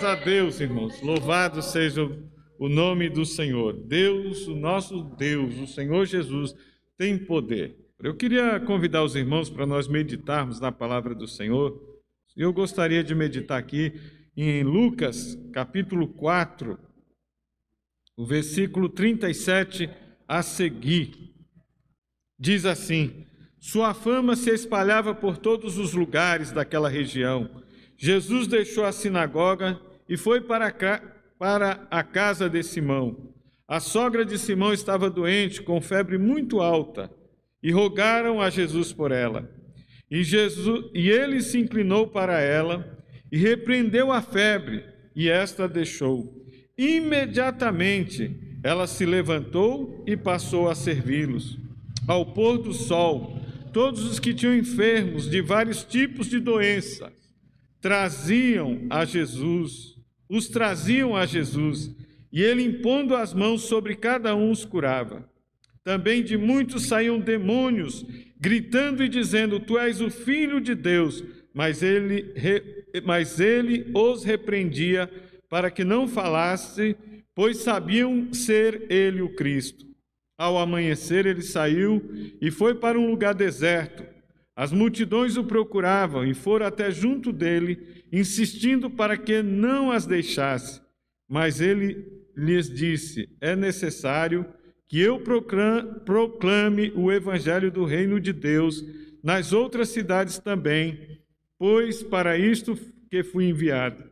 Graças a Deus, irmãos. Louvado seja o nome do Senhor. Deus, o nosso Deus, o Senhor Jesus, tem poder. Eu queria convidar os irmãos para nós meditarmos na palavra do Senhor. Eu gostaria de meditar aqui em Lucas, capítulo 4, o versículo 37 a seguir. Diz assim: Sua fama se espalhava por todos os lugares daquela região. Jesus deixou a sinagoga e foi para para a casa de Simão. A sogra de Simão estava doente, com febre muito alta, e rogaram a Jesus por ela. E, Jesus, e ele se inclinou para ela e repreendeu a febre, e esta deixou. Imediatamente ela se levantou e passou a servi-los. Ao pôr do sol, todos os que tinham enfermos de vários tipos de doenças traziam a Jesus os traziam a Jesus, e ele, impondo as mãos sobre cada um, os curava. Também de muitos saíam demônios, gritando e dizendo: Tu és o filho de Deus. Mas ele, mas ele os repreendia para que não falasse, pois sabiam ser ele o Cristo. Ao amanhecer, ele saiu e foi para um lugar deserto as multidões o procuravam e foram até junto dele, insistindo para que não as deixasse. Mas ele lhes disse: É necessário que eu proclame o evangelho do reino de Deus nas outras cidades também, pois para isto que fui enviado.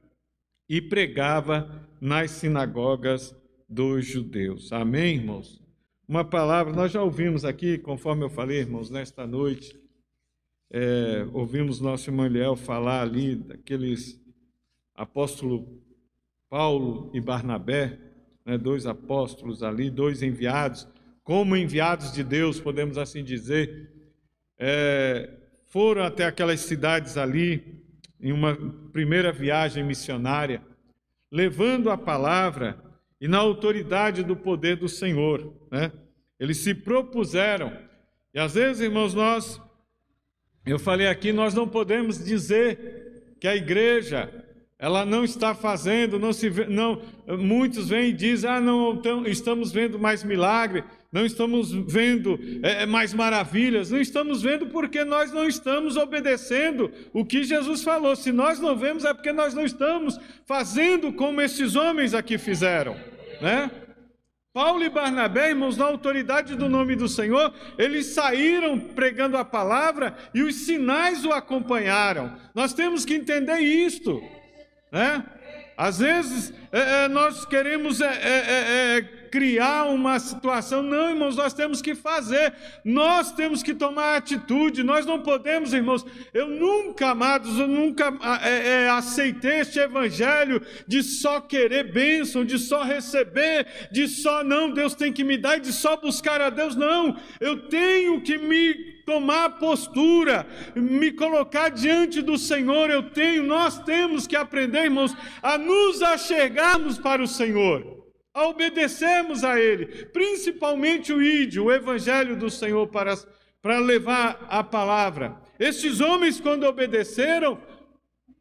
E pregava nas sinagogas dos judeus. Amém, irmãos? Uma palavra, nós já ouvimos aqui, conforme eu falei, irmãos, nesta noite é, ouvimos nosso irmão Eliel falar ali daqueles apóstolos Paulo e Barnabé, né, dois apóstolos ali, dois enviados, como enviados de Deus, podemos assim dizer, é, foram até aquelas cidades ali, em uma primeira viagem missionária, levando a palavra e na autoridade do poder do Senhor. Né? Eles se propuseram, e às vezes, irmãos, nós eu falei aqui, nós não podemos dizer que a igreja ela não está fazendo, não se vê, não, muitos vêm e dizem, ah, não então, estamos vendo mais milagre, não estamos vendo é, é, mais maravilhas, não estamos vendo porque nós não estamos obedecendo o que Jesus falou. Se nós não vemos é porque nós não estamos fazendo como esses homens aqui fizeram, né? Paulo e Barnabé, irmãos, na autoridade do nome do Senhor, eles saíram pregando a palavra e os sinais o acompanharam. Nós temos que entender isto, né? Às vezes é, é, nós queremos é, é, é, é criar uma situação. Não, irmãos, nós temos que fazer, nós temos que tomar atitude, nós não podemos, irmãos. Eu nunca, amados, eu nunca aceitei este evangelho de só querer bênção, de só receber, de só não, Deus tem que me dar e de só buscar a Deus. Não, eu tenho que me tomar postura, me colocar diante do Senhor. Eu tenho, nós temos que aprender, irmãos, a nos achegarmos para o Senhor a obedecermos a Ele, principalmente o ídio, o Evangelho do Senhor, para, para levar a palavra. Estes homens, quando obedeceram,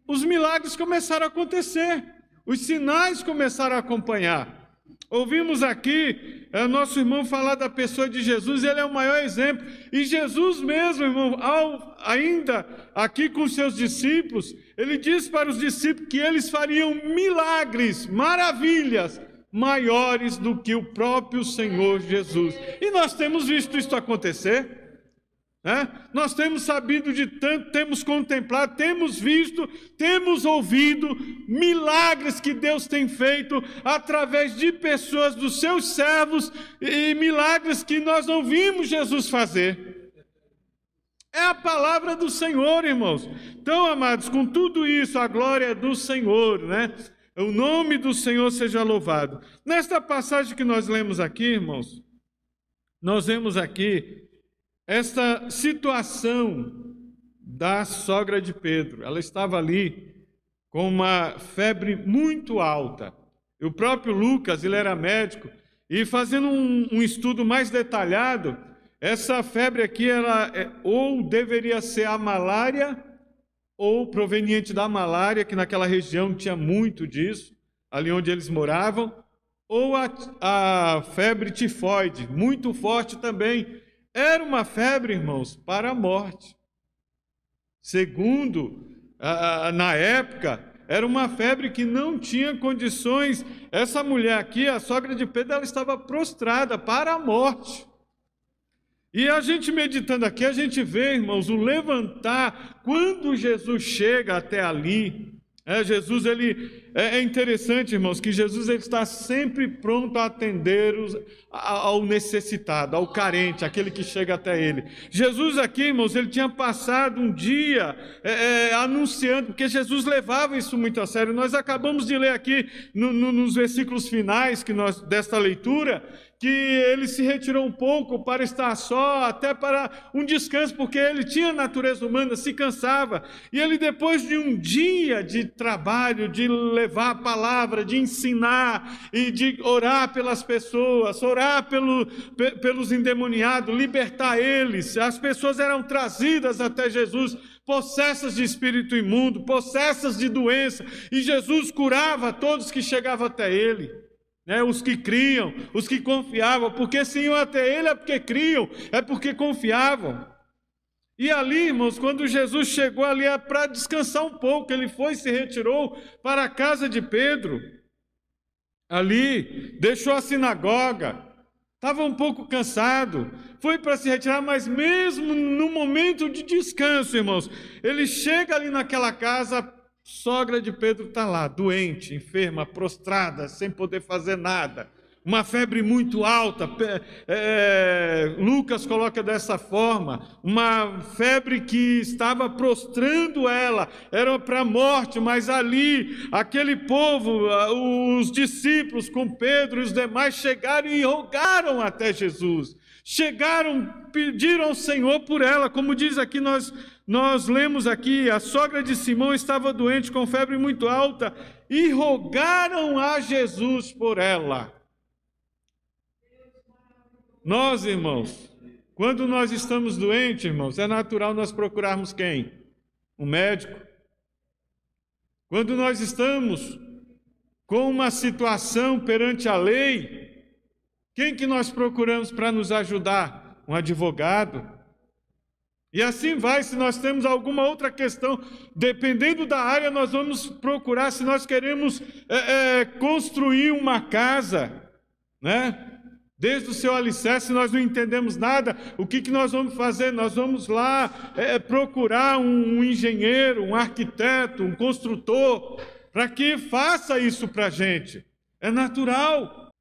os milagres começaram a acontecer, os sinais começaram a acompanhar. Ouvimos aqui é, nosso irmão falar da pessoa de Jesus, ele é o maior exemplo. E Jesus mesmo, irmão, ao, ainda aqui com seus discípulos, ele disse para os discípulos que eles fariam milagres, maravilhas, maiores do que o próprio Senhor Jesus. E nós temos visto isso acontecer. Né? Nós temos sabido de tanto, temos contemplado, temos visto, temos ouvido milagres que Deus tem feito através de pessoas, dos seus servos, e milagres que nós não vimos Jesus fazer. É a palavra do Senhor, irmãos. Então, amados, com tudo isso, a glória é do Senhor, né? O nome do Senhor seja louvado. Nesta passagem que nós lemos aqui, irmãos, nós vemos aqui esta situação da sogra de Pedro. Ela estava ali com uma febre muito alta. E o próprio Lucas, ele era médico, e fazendo um, um estudo mais detalhado, essa febre aqui, ela é, ou deveria ser a malária, ou proveniente da malária, que naquela região tinha muito disso, ali onde eles moravam, ou a, a febre tifoide, muito forte também. Era uma febre, irmãos, para a morte. Segundo, na época, era uma febre que não tinha condições. Essa mulher aqui, a sogra de Pedro, ela estava prostrada para a morte. E a gente meditando aqui, a gente vê, irmãos, o levantar, quando Jesus chega até ali, é, Jesus, ele é, é interessante, irmãos, que Jesus ele está sempre pronto a atender os, ao necessitado, ao carente, aquele que chega até ele. Jesus aqui, irmãos, ele tinha passado um dia é, é, anunciando, porque Jesus levava isso muito a sério. Nós acabamos de ler aqui no, no, nos versículos finais que nós desta leitura que ele se retirou um pouco para estar só, até para um descanso, porque ele tinha natureza humana, se cansava. E ele, depois de um dia de trabalho, de levar a palavra, de ensinar e de orar pelas pessoas, orar pelo, pelos endemoniados, libertar eles, as pessoas eram trazidas até Jesus possessas de espírito imundo, possessas de doença, e Jesus curava todos que chegavam até ele né? os que criam, os que confiavam, porque se iam até ele é porque criam, é porque confiavam. E ali, irmãos, quando Jesus chegou ali é para descansar um pouco, ele foi se retirou para a casa de Pedro. Ali, deixou a sinagoga, estava um pouco cansado, foi para se retirar, mas mesmo no momento de descanso, irmãos, ele chega ali naquela casa Sogra de Pedro está lá, doente, enferma, prostrada, sem poder fazer nada. Uma febre muito alta. É, Lucas coloca dessa forma: uma febre que estava prostrando ela, era para a morte, mas ali, aquele povo, os discípulos com Pedro e os demais chegaram e rogaram até Jesus. Chegaram, pediram ao Senhor por ela, como diz aqui nós nós lemos aqui: a sogra de Simão estava doente com febre muito alta e rogaram a Jesus por ela. Nós, irmãos, quando nós estamos doentes, irmãos, é natural nós procurarmos quem? Um médico. Quando nós estamos com uma situação perante a lei, quem que nós procuramos para nos ajudar? Um advogado. E assim vai, se nós temos alguma outra questão, dependendo da área, nós vamos procurar, se nós queremos é, é, construir uma casa, né? Desde o seu alicerce, nós não entendemos nada, o que, que nós vamos fazer? Nós vamos lá é, procurar um, um engenheiro, um arquiteto, um construtor, para que faça isso para a gente. É natural.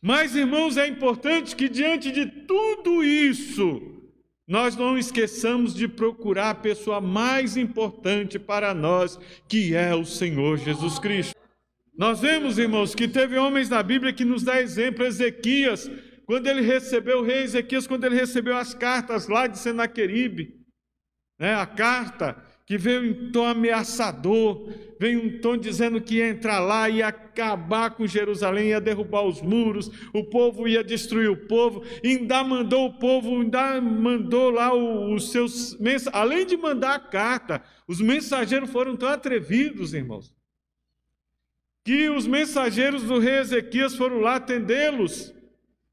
Mas, irmãos, é importante que diante de tudo isso, nós não esqueçamos de procurar a pessoa mais importante para nós, que é o Senhor Jesus Cristo. Nós vemos, irmãos, que teve homens na Bíblia que nos dá exemplo, Ezequias, quando ele recebeu, o rei Ezequias, quando ele recebeu as cartas lá de Senaqueribe, né, a carta que veio em tom ameaçador, veio em tom dizendo que ia entrar lá, ia acabar com Jerusalém, ia derrubar os muros, o povo ia destruir o povo, ainda mandou o povo, ainda mandou lá os seus além de mandar a carta, os mensageiros foram tão atrevidos, irmãos, que os mensageiros do rei Ezequias foram lá atendê-los,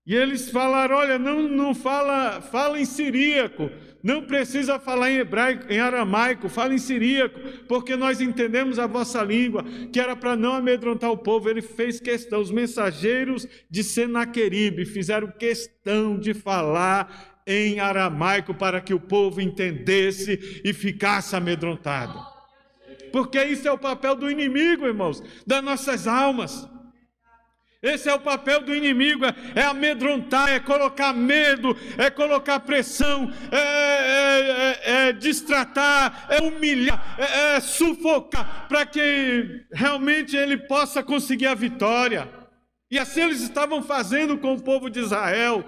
e eles falaram: olha, não, não fala, fala em siríaco, não precisa falar em hebraico, em aramaico, fala em siríaco, porque nós entendemos a vossa língua, que era para não amedrontar o povo. Ele fez questão, os mensageiros de Senaqueribe fizeram questão de falar em aramaico para que o povo entendesse e ficasse amedrontado. Porque isso é o papel do inimigo, irmãos, das nossas almas. Esse é o papel do inimigo: é, é amedrontar, é colocar medo, é colocar pressão, é, é, é, é distratar, é humilhar, é, é sufocar, para que realmente ele possa conseguir a vitória. E assim eles estavam fazendo com o povo de Israel.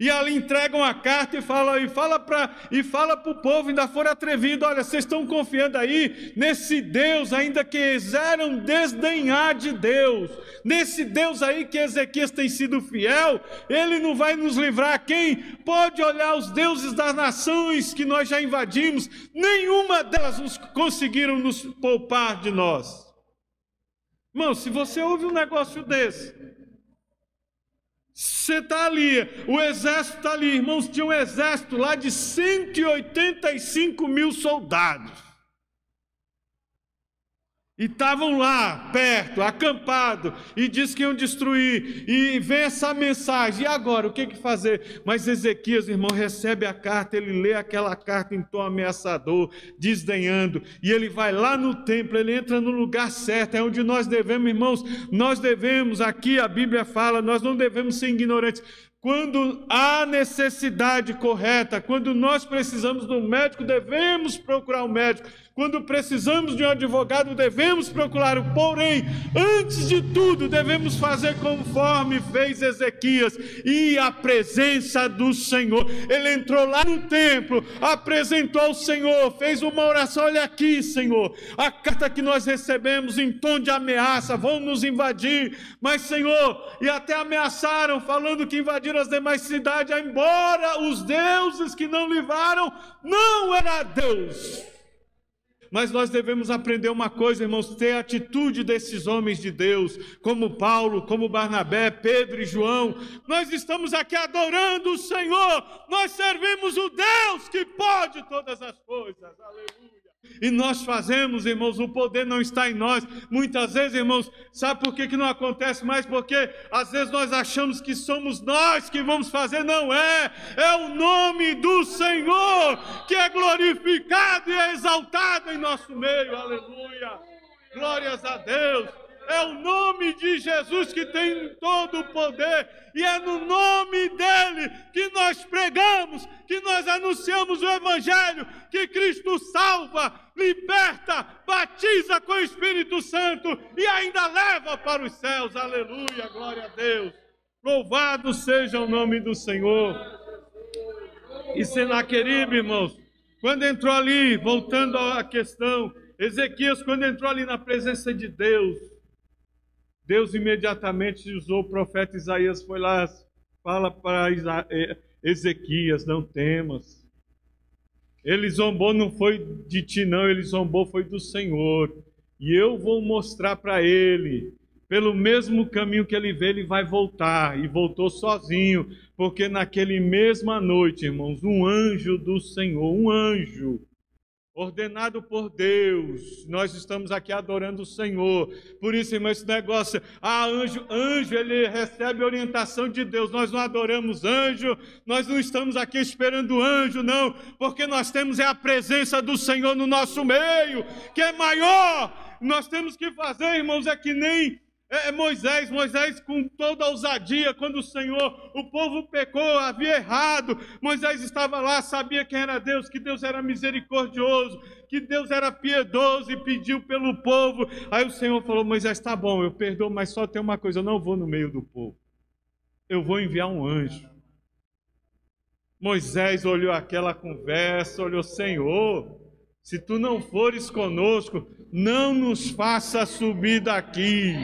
E ali entregam a carta e fala e fala para e fala para o povo, ainda for atrevido, olha, vocês estão confiando aí nesse Deus, ainda que quiseram desdenhar de Deus, nesse Deus aí que Ezequias tem sido fiel, ele não vai nos livrar. Quem pode olhar os deuses das nações que nós já invadimos, nenhuma delas nos conseguiram nos poupar de nós. Irmão, se você ouve um negócio desse, você está ali, o exército está ali, irmãos, tinha um exército lá de 185 mil soldados. E estavam lá, perto, acampados, e diz que iam destruir. E vem essa mensagem. E agora, o que, que fazer? Mas Ezequias, irmão, recebe a carta, ele lê aquela carta em tom ameaçador, desdenhando. E ele vai lá no templo, ele entra no lugar certo, é onde nós devemos, irmãos, nós devemos, aqui a Bíblia fala, nós não devemos ser ignorantes. Quando há necessidade correta, quando nós precisamos de um médico, devemos procurar um médico quando precisamos de um advogado, devemos procurar o. Porém, antes de tudo, devemos fazer conforme fez Ezequias e a presença do Senhor. Ele entrou lá no templo, apresentou ao Senhor, fez uma oração. Olha aqui, Senhor, a carta que nós recebemos em tom de ameaça, vão nos invadir. Mas, Senhor, e até ameaçaram, falando que invadiram as demais cidades, embora os deuses que não livraram, não era Deus. Mas nós devemos aprender uma coisa, irmãos, ter a atitude desses homens de Deus, como Paulo, como Barnabé, Pedro e João. Nós estamos aqui adorando o Senhor, nós servimos o Deus que pode todas as coisas. Aleluia. E nós fazemos, irmãos, o poder não está em nós. Muitas vezes, irmãos, sabe por que, que não acontece mais? Porque às vezes nós achamos que somos nós que vamos fazer, não é. É o nome do Senhor que é glorificado e é exaltado em nosso meio. Aleluia. Glórias a Deus. É o nome de Jesus que tem todo o poder, e é no nome dele que nós pregamos, que nós anunciamos o Evangelho, que Cristo salva, liberta, batiza com o Espírito Santo e ainda leva para os céus. Aleluia, glória a Deus. Louvado seja o nome do Senhor. E Senaqueribe, irmãos, quando entrou ali, voltando à questão, Ezequias, quando entrou ali na presença de Deus, Deus imediatamente usou o profeta Isaías, foi lá, fala para eh, Ezequias: não temas. Ele zombou não foi de ti, não, ele zombou foi do Senhor. E eu vou mostrar para ele, pelo mesmo caminho que ele veio, ele vai voltar. E voltou sozinho, porque naquele mesma noite, irmãos, um anjo do Senhor, um anjo, ordenado por Deus. Nós estamos aqui adorando o Senhor. Por isso, irmão, esse negócio, ah, anjo, anjo, ele recebe orientação de Deus. Nós não adoramos anjo, nós não estamos aqui esperando anjo, não, porque nós temos é a presença do Senhor no nosso meio, que é maior. Nós temos que fazer, irmãos, é que nem é, é Moisés, Moisés com toda a ousadia, quando o Senhor, o povo pecou, havia errado, Moisés estava lá, sabia quem era Deus, que Deus era misericordioso, que Deus era piedoso e pediu pelo povo. Aí o Senhor falou: Moisés, tá bom, eu perdoo, mas só tem uma coisa: eu não vou no meio do povo, eu vou enviar um anjo. Moisés olhou aquela conversa, olhou: Senhor, se tu não fores conosco, não nos faça subir daqui.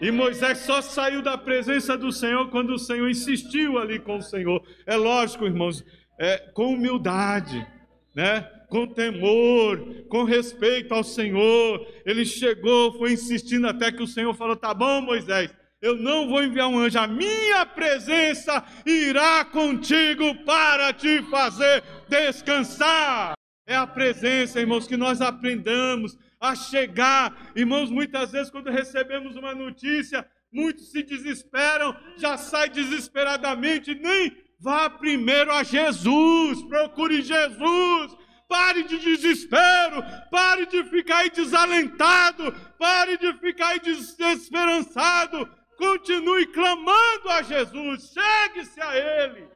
E Moisés só saiu da presença do Senhor quando o Senhor insistiu ali com o Senhor. É lógico, irmãos, é, com humildade, né? com temor, com respeito ao Senhor. Ele chegou, foi insistindo até que o Senhor falou: Tá bom, Moisés, eu não vou enviar um anjo, a minha presença irá contigo para te fazer descansar. É a presença, irmãos, que nós aprendamos a chegar. Irmãos, muitas vezes, quando recebemos uma notícia, muitos se desesperam, já sai desesperadamente, nem vá primeiro a Jesus, procure Jesus. Pare de desespero, pare de ficar aí desalentado, pare de ficar aí desesperançado. Continue clamando a Jesus, chegue-se a Ele.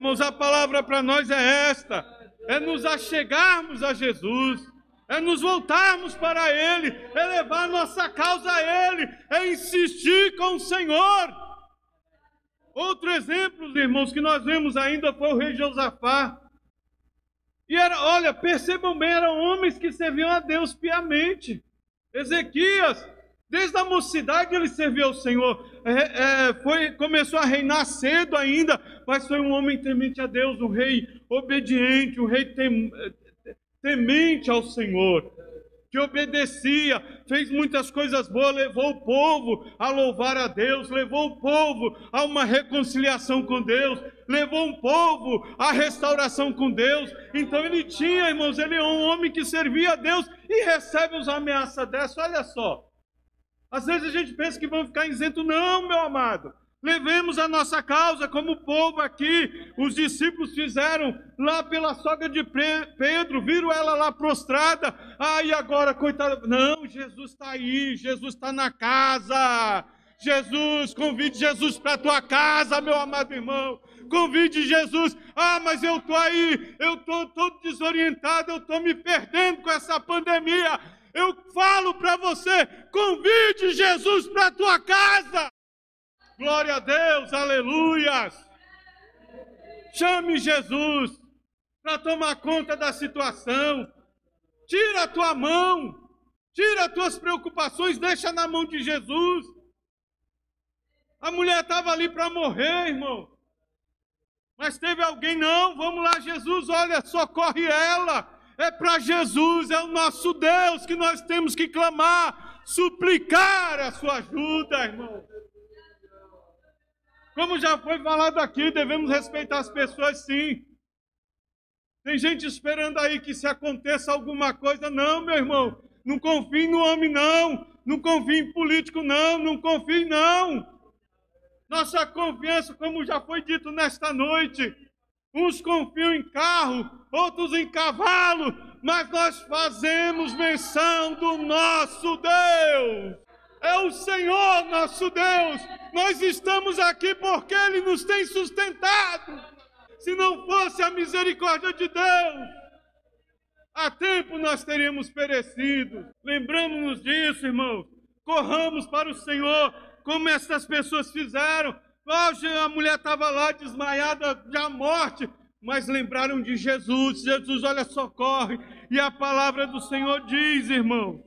Irmãos, a palavra para nós é esta: é nos achegarmos a Jesus é nos voltarmos para Ele, é levar nossa causa a Ele, é insistir com o Senhor. Outro exemplo, irmãos, que nós vemos ainda foi o rei Josafá. E era, olha, percebam bem, eram homens que serviam a Deus piamente. Ezequias, desde a mocidade ele serviu ao Senhor. É, é, foi, começou a reinar cedo ainda, mas foi um homem temente a Deus, um rei obediente, um rei tem, temente ao Senhor que obedecia, fez muitas coisas boas, levou o povo a louvar a Deus, levou o povo a uma reconciliação com Deus, levou o povo à restauração com Deus. Então ele tinha, irmãos, ele é um homem que servia a Deus e recebe os ameaças dessa. Olha só. Às vezes a gente pensa que vão ficar isento, não, meu amado. Levemos a nossa causa, como o povo aqui, os discípulos fizeram lá pela sogra de Pedro, viram ela lá prostrada. Ah, e agora, coitada. Não, Jesus está aí, Jesus está na casa. Jesus, convide Jesus para a tua casa, meu amado irmão. Convide Jesus. Ah, mas eu estou aí, eu estou todo desorientado, eu estou me perdendo com essa pandemia. Eu falo para você: convide Jesus para a tua casa. Glória a Deus, aleluias. Chame Jesus para tomar conta da situação. Tira a tua mão, tira as tuas preocupações, deixa na mão de Jesus. A mulher estava ali para morrer, irmão. Mas teve alguém, não, vamos lá, Jesus, olha, socorre ela. É para Jesus, é o nosso Deus que nós temos que clamar, suplicar a sua ajuda, irmão. Como já foi falado aqui, devemos respeitar as pessoas sim. Tem gente esperando aí que se aconteça alguma coisa. Não, meu irmão. Não confie no homem, não. Não confie em político, não. Não confie, não. Nossa confiança, como já foi dito nesta noite, uns confiam em carro, outros em cavalo, mas nós fazemos menção do nosso Deus é o Senhor nosso Deus. Nós estamos aqui porque Ele nos tem sustentado. Se não fosse a misericórdia de Deus, há tempo nós teríamos perecido. Lembramos-nos disso, irmãos. Corramos para o Senhor, como essas pessoas fizeram. A mulher estava lá desmaiada da morte, mas lembraram de Jesus. Jesus, olha, socorre. E a palavra do Senhor diz, irmão,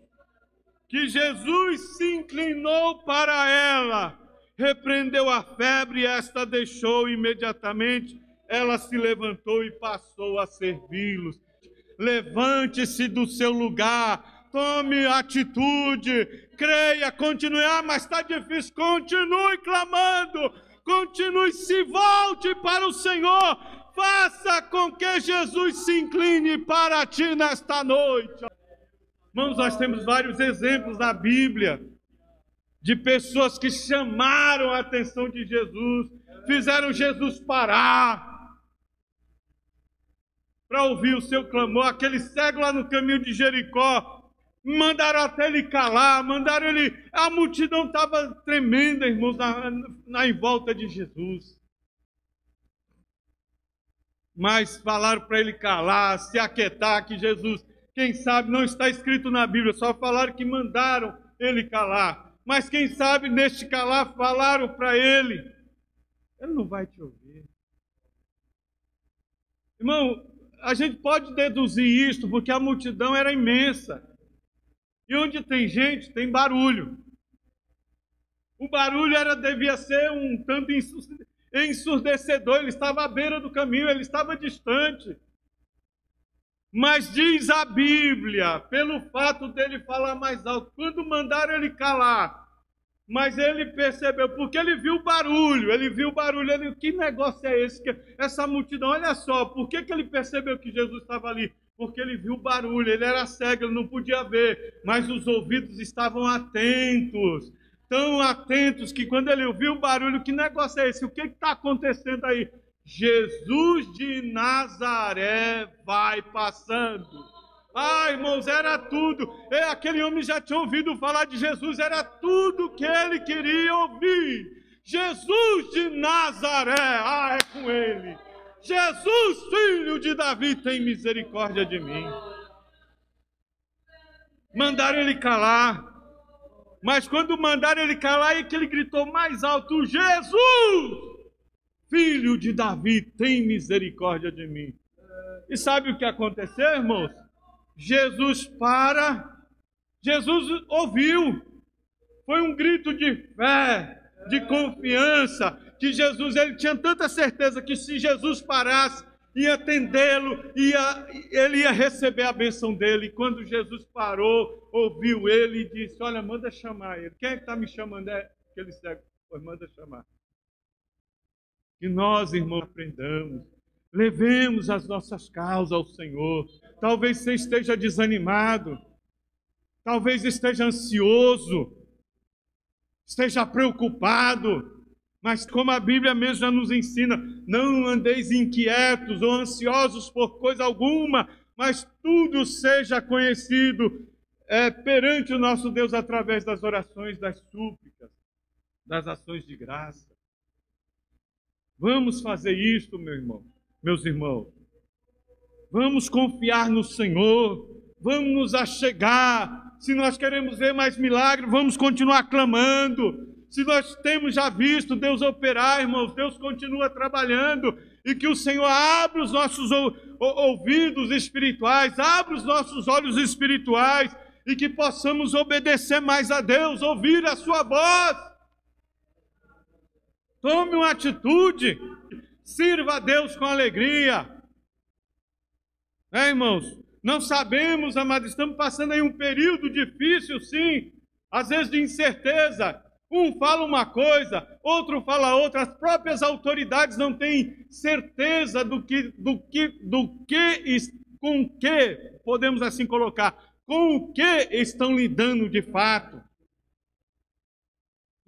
que Jesus se inclinou para ela, repreendeu a febre, e esta deixou imediatamente. Ela se levantou e passou a servi-los. Levante-se do seu lugar, tome atitude, creia, continue. Ah, mas está difícil. Continue clamando, continue, se volte para o Senhor. Faça com que Jesus se incline para ti nesta noite. Irmãos, nós temos vários exemplos na Bíblia de pessoas que chamaram a atenção de Jesus, fizeram Jesus parar para ouvir o seu clamor. Aquele cego lá no caminho de Jericó, mandaram até ele calar, mandaram ele. A multidão estava tremenda, irmãos, na, na em volta de Jesus. Mas falaram para ele calar, se aquietar, que Jesus quem sabe não está escrito na Bíblia, só falaram que mandaram ele calar. Mas quem sabe neste calar falaram para ele: ele não vai te ouvir. Irmão, a gente pode deduzir isto porque a multidão era imensa. E onde tem gente, tem barulho. O barulho era devia ser um tanto ensurdecedor, ele estava à beira do caminho, ele estava distante. Mas diz a Bíblia, pelo fato dele falar mais alto, quando mandaram ele calar, mas ele percebeu, porque ele viu o barulho, ele viu o barulho, ele, que negócio é esse? Essa multidão, olha só, por que, que ele percebeu que Jesus estava ali? Porque ele viu o barulho, ele era cego, ele não podia ver, mas os ouvidos estavam atentos, tão atentos que quando ele ouviu o barulho, que negócio é esse? O que está acontecendo aí? Jesus de Nazaré vai passando. Ah, irmãos, era tudo. É, aquele homem já tinha ouvido falar de Jesus, era tudo que ele queria ouvir. Jesus de Nazaré, ah, é com ele. Jesus, filho de Davi, tem misericórdia de mim. Mandaram ele calar. Mas quando mandaram ele calar, é que ele gritou mais alto: Jesus! Filho de Davi, tem misericórdia de mim. E sabe o que aconteceu, irmãos? Jesus para, Jesus ouviu, foi um grito de fé, de confiança, que Jesus ele tinha tanta certeza que se Jesus parasse, ia atendê-lo, ia, ele ia receber a benção dele. E quando Jesus parou, ouviu ele e disse: Olha, manda chamar ele. Quem é que está me chamando? É aquele cego. Pois manda chamar. Que nós, irmãos, aprendamos, levemos as nossas causas ao Senhor. Talvez você esteja desanimado, talvez esteja ansioso, esteja preocupado. Mas como a Bíblia mesmo já nos ensina, não andeis inquietos ou ansiosos por coisa alguma, mas tudo seja conhecido é, perante o nosso Deus através das orações, das súplicas, das ações de graça. Vamos fazer isto, meu irmão, meus irmãos. Vamos confiar no Senhor, vamos nos achegar. Se nós queremos ver mais milagres, vamos continuar clamando se nós temos já visto Deus operar, irmãos, Deus continua trabalhando e que o Senhor abra os nossos ouvidos espirituais, abra os nossos olhos espirituais e que possamos obedecer mais a Deus, ouvir a Sua voz. Tome uma atitude, sirva a Deus com alegria. É, irmãos, não sabemos, amados, estamos passando aí um período difícil, sim, às vezes de incerteza, um fala uma coisa, outro fala outra. As próprias autoridades não têm certeza do que, do que, do que, com que podemos assim colocar, com o que estão lidando de fato.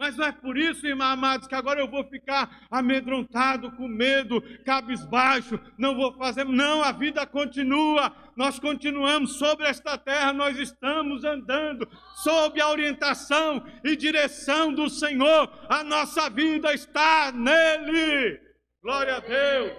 Mas não é por isso, irmãos amados, que agora eu vou ficar amedrontado, com medo, cabisbaixo, não vou fazer. Não, a vida continua. Nós continuamos sobre esta terra, nós estamos andando sob a orientação e direção do Senhor. A nossa vida está nele. Glória a Deus.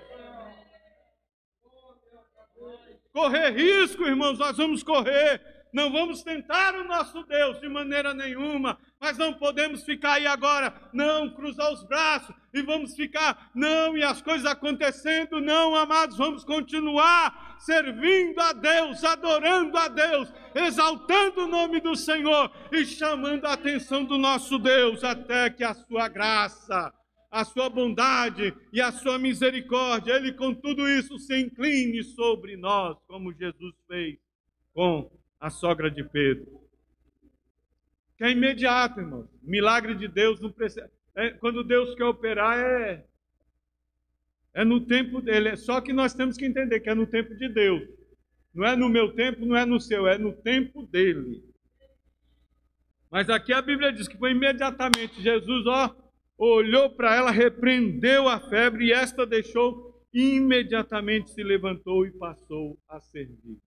Correr risco, irmãos, nós vamos correr. Não vamos tentar o nosso Deus de maneira nenhuma mas não podemos ficar aí agora, não, cruzar os braços e vamos ficar, não, e as coisas acontecendo, não, amados, vamos continuar servindo a Deus, adorando a Deus, exaltando o nome do Senhor e chamando a atenção do nosso Deus, até que a sua graça, a sua bondade e a sua misericórdia, Ele com tudo isso se incline sobre nós, como Jesus fez com a sogra de Pedro que é imediato, irmão. Milagre de Deus não precisa. É, quando Deus quer operar, é, é no tempo dele. É só que nós temos que entender que é no tempo de Deus. Não é no meu tempo, não é no seu, é no tempo dele. Mas aqui a Bíblia diz que foi imediatamente. Jesus, ó, olhou para ela, repreendeu a febre e esta deixou, imediatamente se levantou e passou a servir.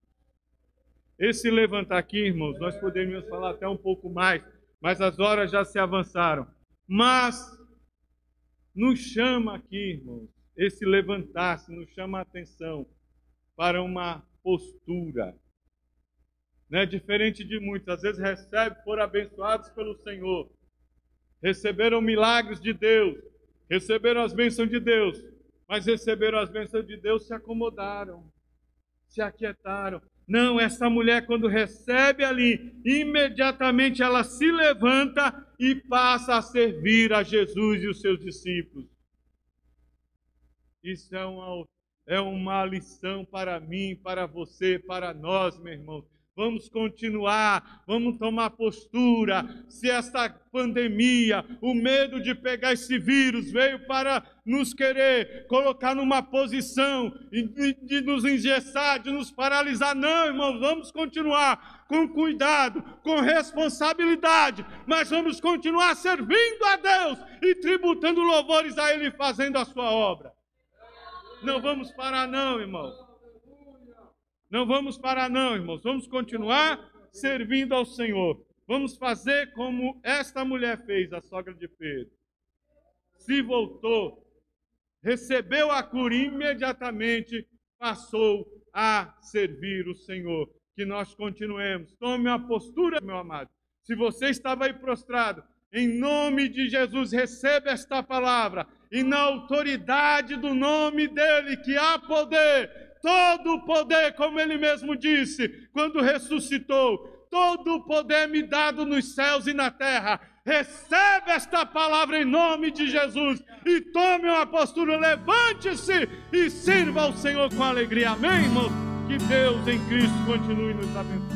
Esse levantar aqui, irmãos, nós poderíamos falar até um pouco mais, mas as horas já se avançaram. Mas nos chama aqui, irmãos, esse levantar-se nos chama a atenção para uma postura. Né? Diferente de muitos, às vezes recebe, foram abençoados pelo Senhor, receberam milagres de Deus, receberam as bênçãos de Deus, mas receberam as bênçãos de Deus, se acomodaram, se aquietaram, não, essa mulher, quando recebe ali, imediatamente ela se levanta e passa a servir a Jesus e os seus discípulos. Isso é uma, é uma lição para mim, para você, para nós, meu irmão. Vamos continuar, vamos tomar postura. Se esta pandemia, o medo de pegar esse vírus veio para nos querer colocar numa posição de, nos engessar, de nos paralisar, não, irmãos, vamos continuar com cuidado, com responsabilidade, mas vamos continuar servindo a Deus e tributando louvores a Ele fazendo a sua obra. Não vamos parar, não, irmãos. Não vamos parar, não, irmãos. Vamos continuar servindo ao Senhor. Vamos fazer como esta mulher fez, a sogra de Pedro. Se voltou, recebeu a cura e imediatamente passou a servir o Senhor. Que nós continuemos. Tome uma postura, meu amado. Se você estava aí prostrado, Em nome de Jesus, receba esta palavra e na autoridade do nome dele, que há poder, todo o poder, como ele mesmo disse, quando ressuscitou, todo o poder me dado nos céus e na terra. Receba esta palavra em nome de Jesus e tome uma postura, levante-se e sirva ao Senhor com alegria. Amém, irmãos? Que Deus em Cristo continue nos abençoando.